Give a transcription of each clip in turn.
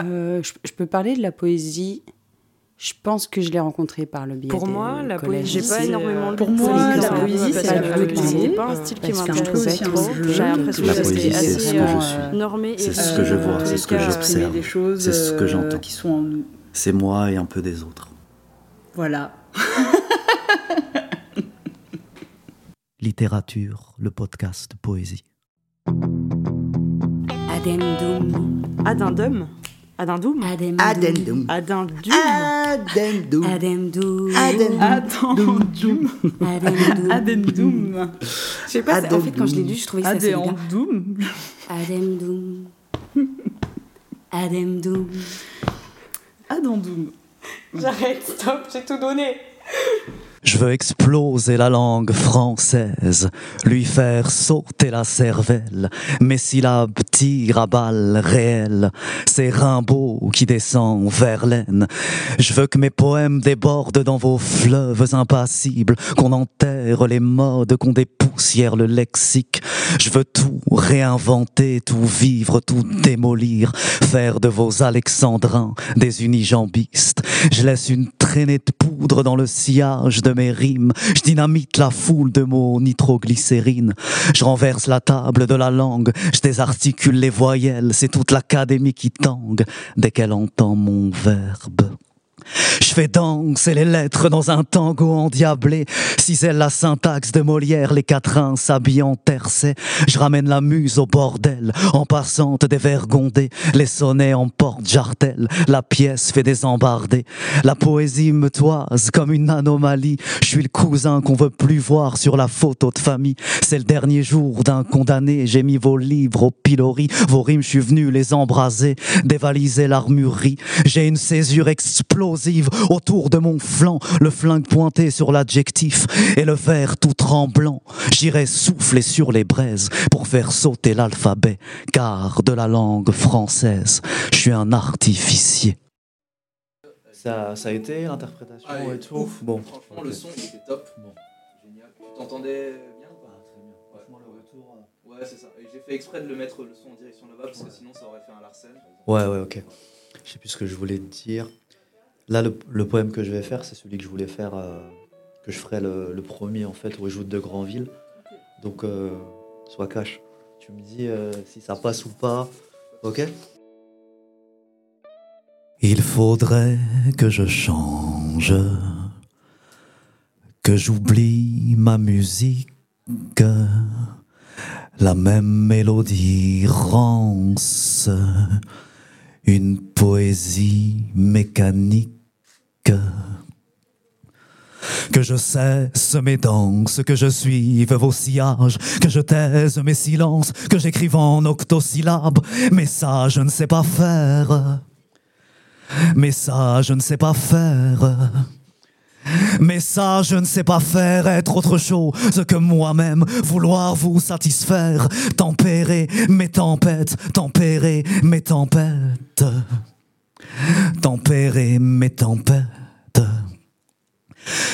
Euh, je, je peux parler de la poésie. Je pense que je l'ai rencontrée par le biais Pour des moi, la poésie, J'ai pas c'est, énormément euh, pour de moi, la poésie, c'est la c'est poésie. pas un style qui m'intéresse trop. J'ai l'impression que c'est assez ce que je euh, suis. normé et C'est ce euh, que je vois, c'est ce que j'observe. exprimer des choses C'est ce que euh, j'entends. qui sont en nous. C'est moi et un peu des autres. Voilà. Littérature, le podcast poésie. Addendum. Adindum Adindum Addendum. Addendum. Addendum. Addendum. Addendum. Addendum. Addendum. Je sais pas, c'est- en fait, quand je l'ai lu, je trouvais ça bien. Addendum. Addendum. Addendum. Addendum. J'arrête, stop, j'ai tout donné Je veux exploser la langue française, lui faire sauter la cervelle, mes syllabes tirent à balles réelles, c'est Rimbaud qui descend vers l'aine. Je veux que mes poèmes débordent dans vos fleuves impassibles, qu'on enterre les modes, qu'on dépoussière le lexique. Je veux tout réinventer, tout vivre, tout démolir, faire de vos alexandrins des unijambistes. Je laisse une traînée de poudre dans le sillage de mes rimes. Je dynamite la foule de mots nitroglycérine. Je renverse la table de la langue. Je désarticule les voyelles. C'est toute l'académie qui tangue dès qu'elle entend mon verbe. Je fais danser les lettres dans un tango endiablé. Cisèle la syntaxe de Molière, les quatrains s'habillent en tercet. Je ramène la muse au bordel, en passant des vers gondés. Les sonnets emportent jartel, la pièce fait des embardés. La poésie me toise comme une anomalie. Je suis le cousin qu'on veut plus voir sur la photo de famille. C'est le dernier jour d'un condamné. J'ai mis vos livres au pilori. Vos rimes, je suis venu les embraser, dévaliser l'armurerie. J'ai une césure explosive autour de mon flanc, le flingue pointé sur l'adjectif et le verre tout tremblant. J'irai souffler sur les braises pour faire sauter l'alphabet, car de la langue française, je suis un artificier. Ça, ça a été l'interprétation Ah, et et tout. ouf. Bon, Franchement, ok. le son, il était top. Bon. Génial. Tu t'entendais bien ou pas? Très bien. Franchement, le retour. Ouais, c'est ça. Et j'ai fait exprès de le mettre le son en direction là-bas parce que sinon ça aurait fait un Larsen. Ouais, ouais, ok. Je sais plus ce que je voulais te dire. Là, le, le poème que je vais faire, c'est celui que je voulais faire, euh, que je ferai le, le premier en fait, où je joue de Grandville. Donc, euh, sois cash. Tu me dis euh, si ça passe ou pas, ok Il faudrait que je change, que j'oublie ma musique, la même mélodie rance une poésie mécanique. Que je cesse mes danses, que je suive vos sillages, que je taise mes silences, que j'écrive en octosyllabes, mais ça je ne sais pas faire. Mais ça je ne sais pas faire. Mais ça, je ne sais pas faire, être autre chose que moi-même, vouloir vous satisfaire, tempérer mes tempêtes, tempérer mes tempêtes, tempérer mes tempêtes.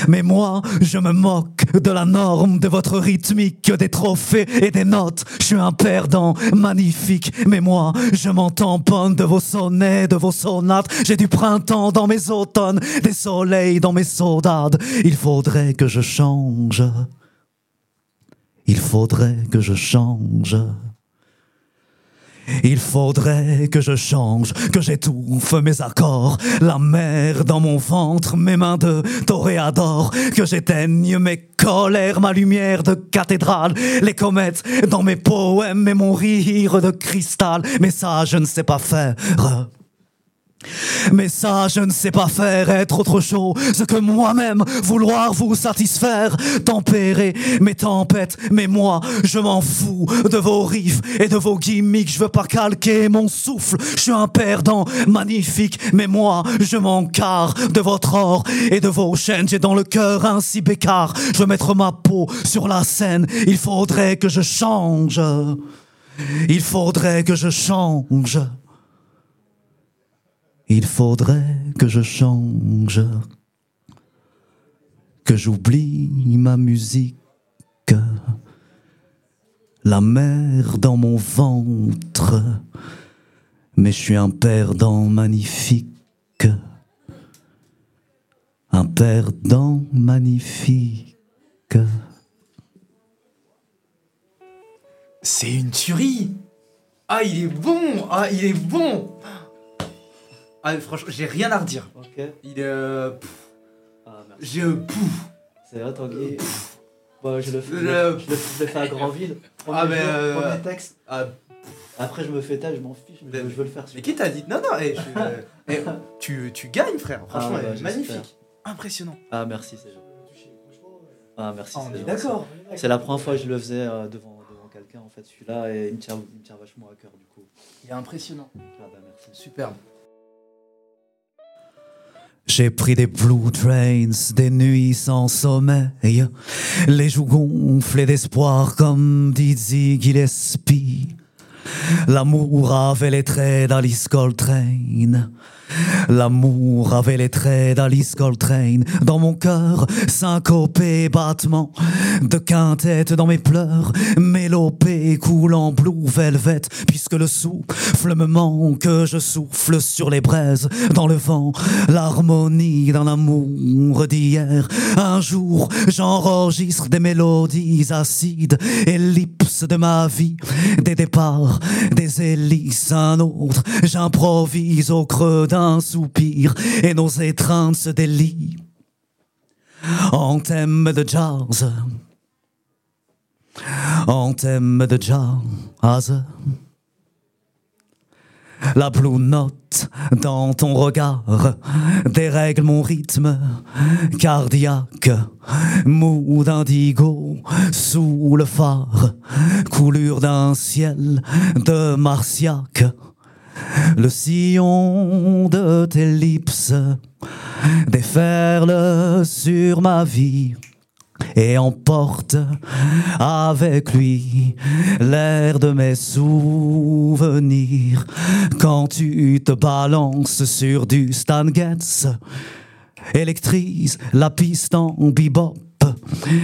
Mais moi, je me moque de la norme, de votre rythmique, des trophées et des notes. Je suis un perdant magnifique, mais moi, je m'en tamponne de vos sonnets, de vos sonates. J'ai du printemps dans mes automnes, des soleils dans mes saudades. Il faudrait que je change. Il faudrait que je change. Il faudrait que je change, que j'étouffe mes accords, la mer dans mon ventre, mes mains de toréador, que j'éteigne mes colères, ma lumière de cathédrale, les comètes dans mes poèmes et mon rire de cristal. Mais ça, je ne sais pas faire. Mais ça, je ne sais pas faire, être autre chose que moi-même, vouloir vous satisfaire, tempérer mes tempêtes, mais moi, je m'en fous de vos riffs et de vos gimmicks, je veux pas calquer mon souffle, je suis un perdant magnifique, mais moi, je m'encarre de votre or et de vos chaînes, j'ai dans le cœur un si bécard, je veux mettre ma peau sur la scène, il faudrait que je change, il faudrait que je change. Il faudrait que je change, que j'oublie ma musique, la mer dans mon ventre, Mais je suis un perdant magnifique. Un perdant magnifique. C'est une tuerie Ah, il est bon Ah, il est bon Ah, franchement, j'ai rien à redire. Ok. Il est... euh, pff, Ah, merci. J'ai... Pouf C'est vrai, Tanguy. Bon, je le fais, Le- je le, je le fais à Grandville. Premier Ah, mais, jour, euh, premier texte. Ah, Après, je me fais tel, je m'en fiche, mais je, veux le faire. Mais qui t'a dit? Non, non, eh, je- euh, eh, tu, tu gagnes, frère. Franchement, Ah, bah, eh, magnifique. Impressionnant. Ah, merci, c'est gentil. Ah, merci, Ah, on c'est est gentil. d'accord. C'est la première fois que je le faisais euh, devant, devant quelqu'un, en fait, celui-là, et il me, tient, il me tient vachement à cœur, du coup. Il est impressionnant. Ah, bah, merci. Superbe. J'ai pris des blue trains, des nuits sans sommeil, les joues gonflées d'espoir comme Dizzy Gillespie. L'amour avait les traits d'Alice Coltrane. L'amour avait les traits d'Alice Coltrane. Dans mon cœur, syncopé battement de quintette dans mes pleurs, mélopée coulant blue velvet, puisque le souffle me manque, je souffle sur les braises, dans le vent, l'harmonie d'un amour d'hier. Un jour, j'enregistre des mélodies acides, ellipses de ma vie, des départs, des hélices, un autre, j'improvise au creux d'un soupir, et nos étreintes se délient. En thème de jazz, en thème de jazz. La blue note dans ton regard dérègle mon rythme cardiaque, mou d'indigo sous le phare, coulure d'un ciel de martiaque. Le sillon de tes lips déferle sur ma vie et emporte avec lui l'air de mes souvenirs. Quand tu te balances sur du Stan Getz électrise la piste en bebop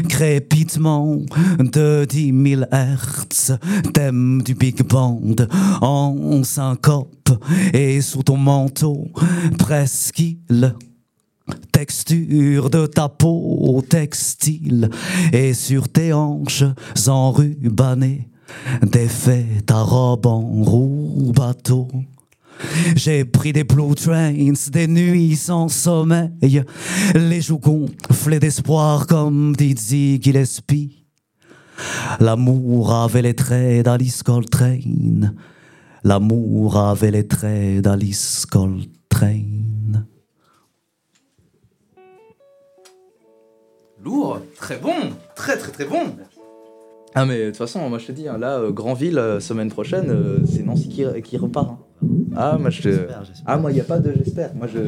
crépitement de dix mille hertz thème du big band en syncope et sous ton manteau presqu'île texture de ta peau textile et sur tes hanches enrubannées défait ta robe en roue bateau j'ai pris des blue trains, des nuits sans sommeil, les joues gonflées d'espoir comme Dizzy Gillespie. L'amour avait les traits d'Alice Coltrane. L'amour avait les traits d'Alice Coltrane. Lourd, très bon, très très très bon. Ah mais de toute façon, moi je te dis, hein, là, euh, Grandville, euh, semaine prochaine, euh, c'est Nancy qui, qui repart. hein. Ah moi je te... J'espère, j'espère. Ah moi il n'y a pas de j'espère. Moi je...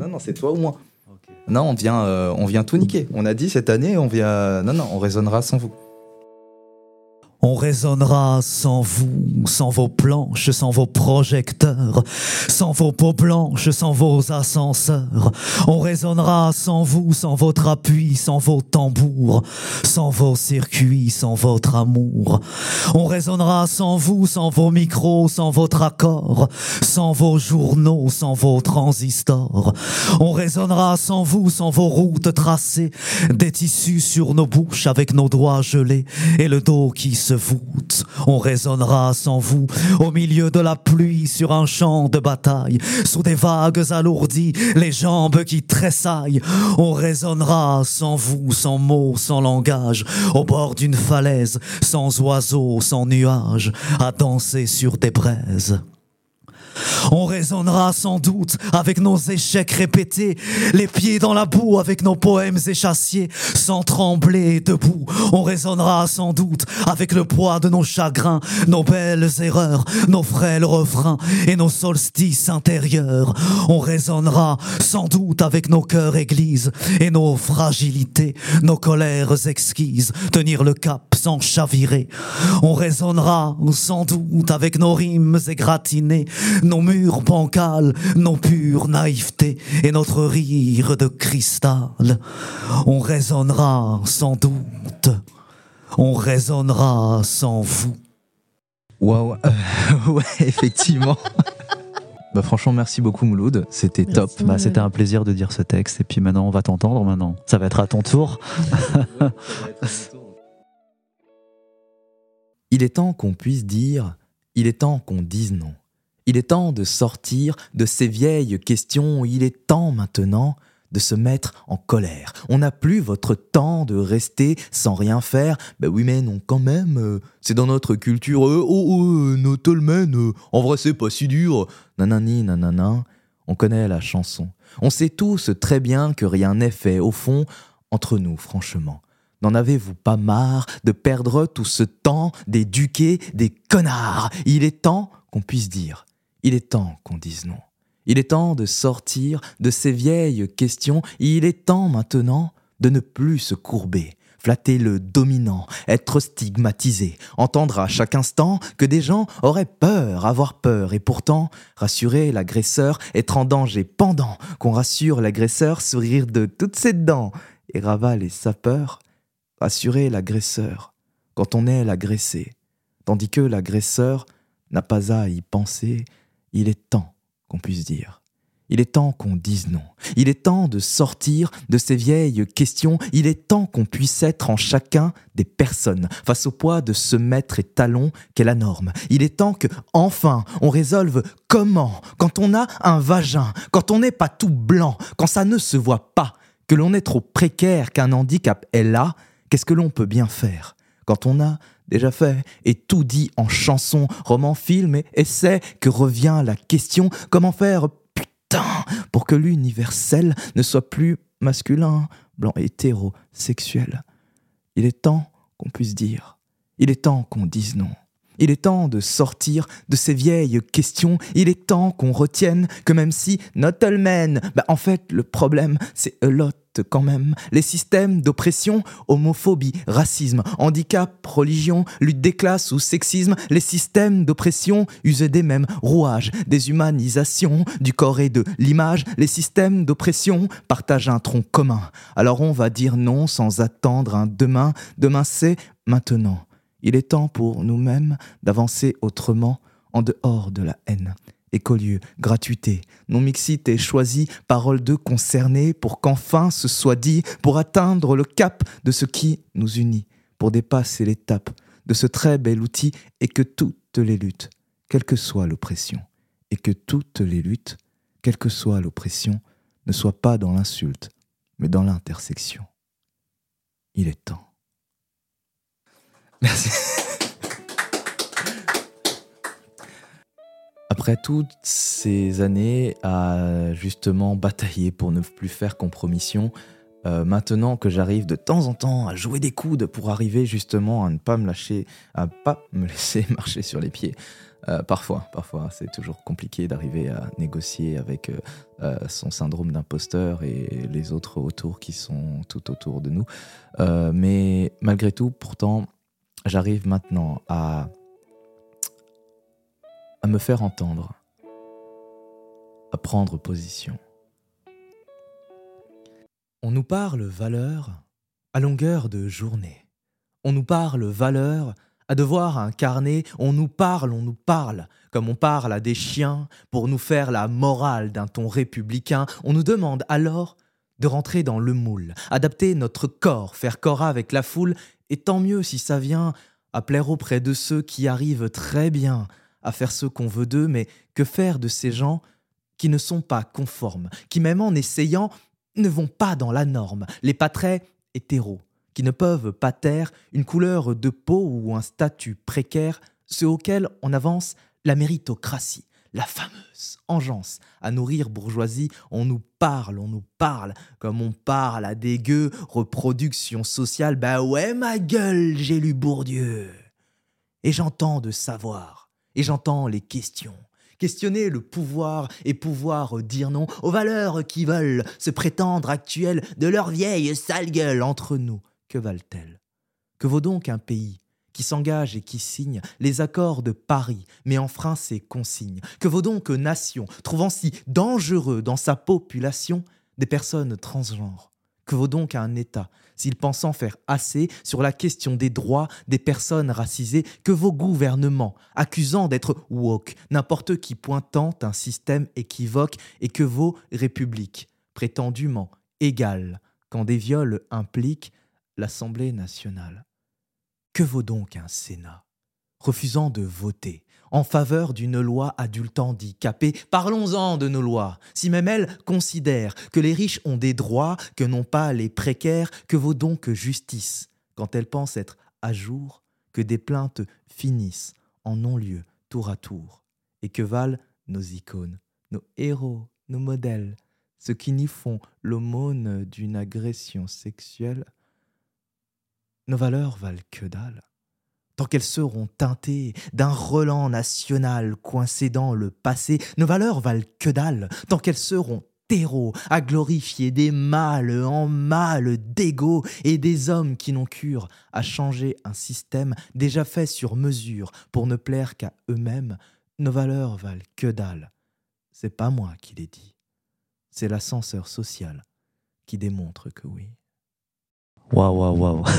Non, non, c'est toi ou moi. Ok. Non, on vient, euh, on vient tout niquer. On a dit cette année, on vient... Non, non, on raisonnera sans vous. On résonnera sans vous, sans vos planches, sans vos projecteurs, sans vos peaux blanches, sans vos ascenseurs. On résonnera sans vous, sans votre appui, sans vos tambours, sans vos circuits, sans votre amour. On résonnera sans vous, sans vos micros, sans votre accord, sans vos journaux, sans vos transistors. On résonnera sans vous, sans vos routes tracées, des tissus sur nos bouches avec nos doigts gelés et le dos qui se On résonnera sans vous, au milieu de la pluie sur un champ de bataille, sous des vagues alourdies, les jambes qui tressaillent. On résonnera sans vous, sans mots, sans langage, au bord d'une falaise, sans oiseaux, sans nuages, à danser sur des braises. On résonnera sans doute avec nos échecs répétés, les pieds dans la boue avec nos poèmes échassiers, sans trembler debout. On résonnera sans doute avec le poids de nos chagrins, nos belles erreurs, nos frêles refrains et nos solstices intérieurs. On résonnera sans doute avec nos cœurs églises et nos fragilités, nos colères exquises, tenir le cap sans chavirer. On résonnera sans doute avec nos rimes égratignées, nos murs bancals, nos pures naïvetés et notre rire de cristal. On résonnera sans doute, on résonnera sans vous. Waouh, ouais, effectivement. Bah franchement, merci beaucoup Mouloud, c'était top. Bah, C'était un plaisir de dire ce texte. Et puis maintenant, on va t'entendre maintenant. Ça va être à ton tour. Il est temps qu'on puisse dire, il est temps qu'on dise non. Il est temps de sortir de ces vieilles questions, il est temps maintenant de se mettre en colère. On n'a plus votre temps de rester sans rien faire. Ben oui mais non quand même, euh, c'est dans notre culture. Euh, oh oh, euh, no tolmen, euh, en vrai c'est pas si dur. Nanani nanana. On connaît la chanson. On sait tous très bien que rien n'est fait au fond entre nous franchement. N'en avez-vous pas marre de perdre tout ce temps d'éduquer des connards? Il est temps qu'on puisse dire. Il est temps qu'on dise non. Il est temps de sortir de ces vieilles questions. Il est temps maintenant de ne plus se courber, flatter le dominant, être stigmatisé, entendre à chaque instant que des gens auraient peur, avoir peur, et pourtant rassurer l'agresseur, être en danger pendant qu'on rassure l'agresseur, sourire de toutes ses dents, et Raval et sapeur, rassurer l'agresseur quand on est l'agressé, tandis que l'agresseur n'a pas à y penser, il est temps qu'on puisse dire. Il est temps qu'on dise non. Il est temps de sortir de ces vieilles questions. Il est temps qu'on puisse être en chacun des personnes face au poids de ce maître et talon qu'est la norme. Il est temps que, enfin, on résolve comment, quand on a un vagin, quand on n'est pas tout blanc, quand ça ne se voit pas, que l'on est trop précaire, qu'un handicap est là, qu'est-ce que l'on peut bien faire? Quand on a déjà fait et tout dit en chanson, roman, film et essai, que revient la question comment faire putain pour que l'universel ne soit plus masculin, blanc, hétérosexuel. Il est temps qu'on puisse dire. Il est temps qu'on dise non. Il est temps de sortir de ces vieilles questions. Il est temps qu'on retienne que même si not all men, bah en fait le problème c'est a lot quand même. Les systèmes d'oppression, homophobie, racisme, handicap, religion, lutte des classes ou sexisme, les systèmes d'oppression usent des mêmes rouages, déshumanisation du corps et de l'image, les systèmes d'oppression partagent un tronc commun. Alors on va dire non sans attendre un demain. Demain c'est maintenant. Il est temps pour nous-mêmes d'avancer autrement en dehors de la haine. Écolieu, gratuité, non-mixité choisie, parole de concernés pour qu'enfin ce soit dit, pour atteindre le cap de ce qui nous unit, pour dépasser l'étape de ce très bel outil et que toutes les luttes, quelle que soit l'oppression, et que toutes les luttes, quelle que soit l'oppression, ne soient pas dans l'insulte, mais dans l'intersection. Il est temps. Merci. Après toutes ces années à justement batailler pour ne plus faire compromission, euh, maintenant que j'arrive de temps en temps à jouer des coudes pour arriver justement à ne pas me lâcher, à pas me laisser marcher sur les pieds, euh, parfois, parfois, c'est toujours compliqué d'arriver à négocier avec euh, son syndrome d'imposteur et les autres autour qui sont tout autour de nous. Mais malgré tout, pourtant, j'arrive maintenant à me faire entendre, à prendre position. On nous parle valeur à longueur de journée. On nous parle valeur à devoir incarner. On nous parle, on nous parle, comme on parle à des chiens, pour nous faire la morale d'un ton républicain. On nous demande alors de rentrer dans le moule, adapter notre corps, faire corps avec la foule, et tant mieux si ça vient à plaire auprès de ceux qui arrivent très bien à faire ce qu'on veut d'eux, mais que faire de ces gens qui ne sont pas conformes, qui même en essayant ne vont pas dans la norme, les pas très hétéros, qui ne peuvent pas taire une couleur de peau ou un statut précaire, ceux auxquels on avance la méritocratie, la fameuse engeance à nourrir bourgeoisie, on nous parle, on nous parle, comme on parle à des gueux, reproduction sociale, bah ouais ma gueule, j'ai lu Bourdieu. Et j'entends de savoir, et j'entends les questions. Questionner le pouvoir et pouvoir dire non aux valeurs qui veulent se prétendre actuelles de leur vieille sale gueule entre nous. Que valent-elles? Que vaut donc un pays qui s'engage et qui signe les accords de Paris, mais enfreint ses consignes Que vaut donc nation trouvant si dangereux dans sa population des personnes transgenres? Que vaut donc un État s'il pense en faire assez sur la question des droits des personnes racisées? Que vos gouvernements, accusant d'être woke, n'importe qui pointant un système équivoque et que vos républiques, prétendument égales, quand des viols impliquent l'Assemblée nationale? Que vaut donc un Sénat refusant de voter en faveur d'une loi adulte handicapée. Parlons-en de nos lois. Si même elles considèrent que les riches ont des droits que n'ont pas les précaires, que vaut donc justice quand elles pensent être à jour, que des plaintes finissent en non-lieu tour à tour, et que valent nos icônes, nos héros, nos modèles, ceux qui n'y font l'aumône d'une agression sexuelle, nos valeurs valent que dalle tant qu'elles seront teintées d'un relent national coincé dans le passé, nos valeurs valent que dalle, tant qu'elles seront terreau à glorifier des mâles en mâles d'ego et des hommes qui n'ont cure à changer un système déjà fait sur mesure pour ne plaire qu'à eux-mêmes, nos valeurs valent que dalle. C'est pas moi qui l'ai dit, c'est l'ascenseur social qui démontre que oui. Waouh, waouh, waouh.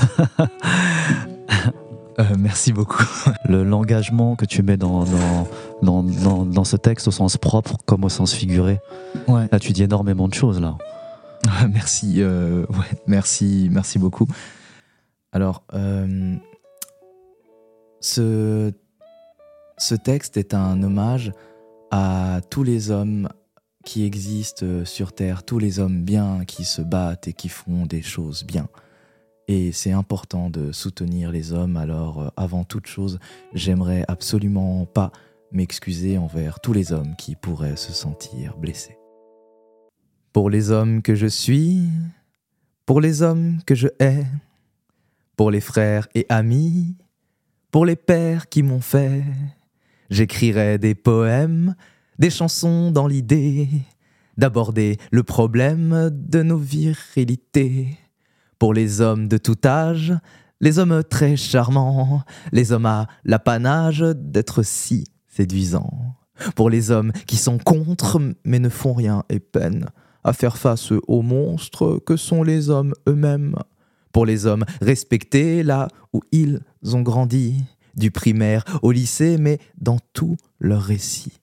Euh, merci beaucoup. Le- L'engagement que tu mets dans, dans, dans, dans, dans ce texte au sens propre comme au sens figuré. Ouais. Là, tu dis énormément de choses, là. merci, euh, ouais, merci, merci beaucoup. Alors, euh, ce, ce texte est un hommage à tous les hommes qui existent sur Terre, tous les hommes bien qui se battent et qui font des choses bien. Et c'est important de soutenir les hommes, alors euh, avant toute chose, j'aimerais absolument pas m'excuser envers tous les hommes qui pourraient se sentir blessés. Pour les hommes que je suis, pour les hommes que je hais, pour les frères et amis, pour les pères qui m'ont fait, j'écrirai des poèmes, des chansons dans l'idée d'aborder le problème de nos virilités. Pour les hommes de tout âge, les hommes très charmants, les hommes à l'apanage d'être si séduisants. Pour les hommes qui sont contre mais ne font rien et peinent à faire face aux monstres que sont les hommes eux-mêmes. Pour les hommes respectés là où ils ont grandi, du primaire au lycée, mais dans tout leur récit.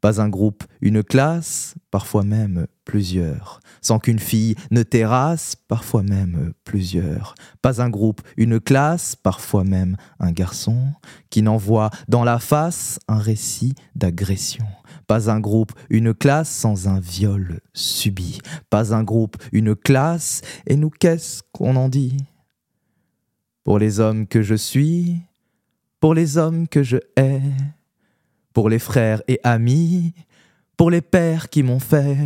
Pas un groupe, une classe, parfois même plusieurs. Sans qu'une fille ne terrasse, parfois même plusieurs. Pas un groupe, une classe, parfois même un garçon, qui n'envoie dans la face un récit d'agression. Pas un groupe, une classe sans un viol subi. Pas un groupe, une classe, et nous qu'est-ce qu'on en dit? Pour les hommes que je suis, pour les hommes que je hais, pour les frères et amis, pour les pères qui m'ont fait,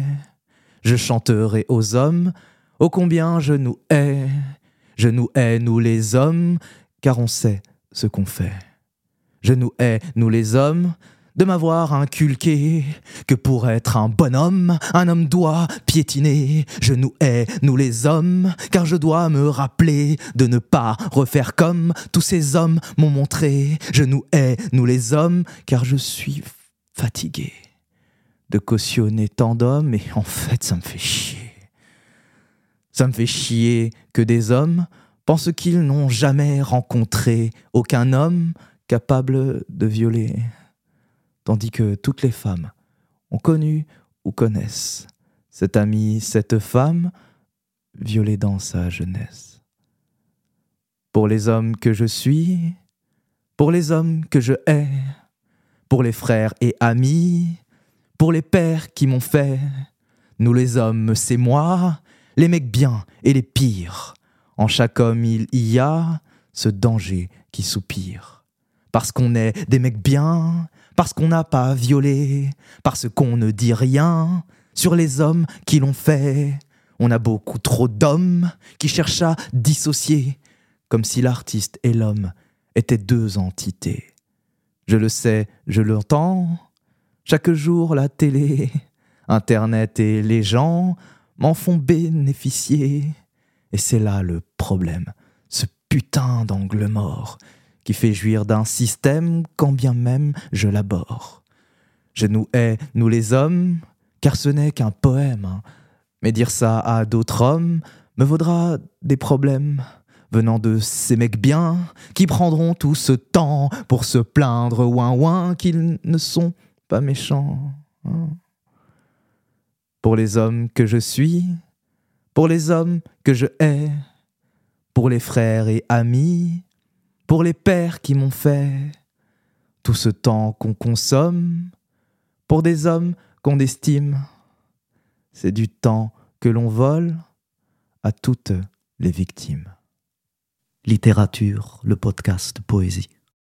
je chanterai aux hommes, ô combien je nous hais, je nous hais, nous les hommes, car on sait ce qu'on fait. Je nous hais, nous les hommes, de m'avoir inculqué que pour être un bonhomme, un homme doit piétiner. Je nous hais, nous les hommes, car je dois me rappeler de ne pas refaire comme tous ces hommes m'ont montré. Je nous hais, nous les hommes, car je suis fatigué de cautionner tant d'hommes et en fait ça me fait chier. Ça me fait chier que des hommes pensent qu'ils n'ont jamais rencontré aucun homme capable de violer tandis que toutes les femmes ont connu ou connaissent cet ami, cette femme, violée dans sa jeunesse. Pour les hommes que je suis, pour les hommes que je hais, pour les frères et amis, pour les pères qui m'ont fait, nous les hommes, c'est moi, les mecs bien et les pires. En chaque homme, il y a ce danger qui soupire. Parce qu'on est des mecs bien, parce qu'on n'a pas violé, parce qu'on ne dit rien sur les hommes qui l'ont fait. On a beaucoup trop d'hommes qui cherchent à dissocier, comme si l'artiste et l'homme étaient deux entités. Je le sais, je l'entends, chaque jour la télé, Internet et les gens m'en font bénéficier. Et c'est là le problème, ce putain d'angle mort qui fait jouir d'un système quand bien même je l'aborde. Je nous hais, nous les hommes, car ce n'est qu'un poème. hein. Mais dire ça à d'autres hommes me vaudra des problèmes venant de ces mecs bien qui prendront tout ce temps pour se plaindre ouin ouin qu'ils ne sont pas méchants. hein. Pour les hommes que je suis, pour les hommes que je hais, pour les frères et amis, pour les pères qui m'ont fait tout ce temps qu'on consomme, pour des hommes qu'on estime, c'est du temps que l'on vole à toutes les victimes. Littérature, le podcast Poésie.